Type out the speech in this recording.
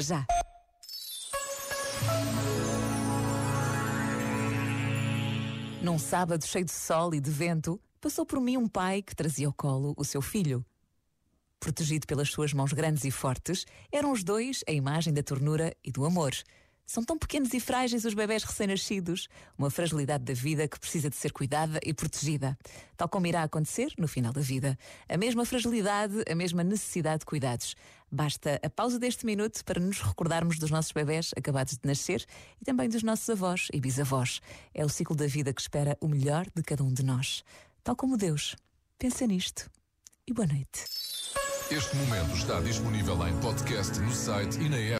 Já. Num sábado cheio de sol e de vento, passou por mim um pai que trazia ao colo o seu filho. Protegido pelas suas mãos grandes e fortes, eram os dois a imagem da ternura e do amor. São tão pequenos e frágeis os bebés recém-nascidos, uma fragilidade da vida que precisa de ser cuidada e protegida, tal como irá acontecer no final da vida. A mesma fragilidade, a mesma necessidade de cuidados. Basta a pausa deste minuto para nos recordarmos dos nossos bebés acabados de nascer e também dos nossos avós e bisavós. É o ciclo da vida que espera o melhor de cada um de nós. Tal como Deus. Pensa nisto. E boa noite. Este momento está disponível em podcast no site e na app.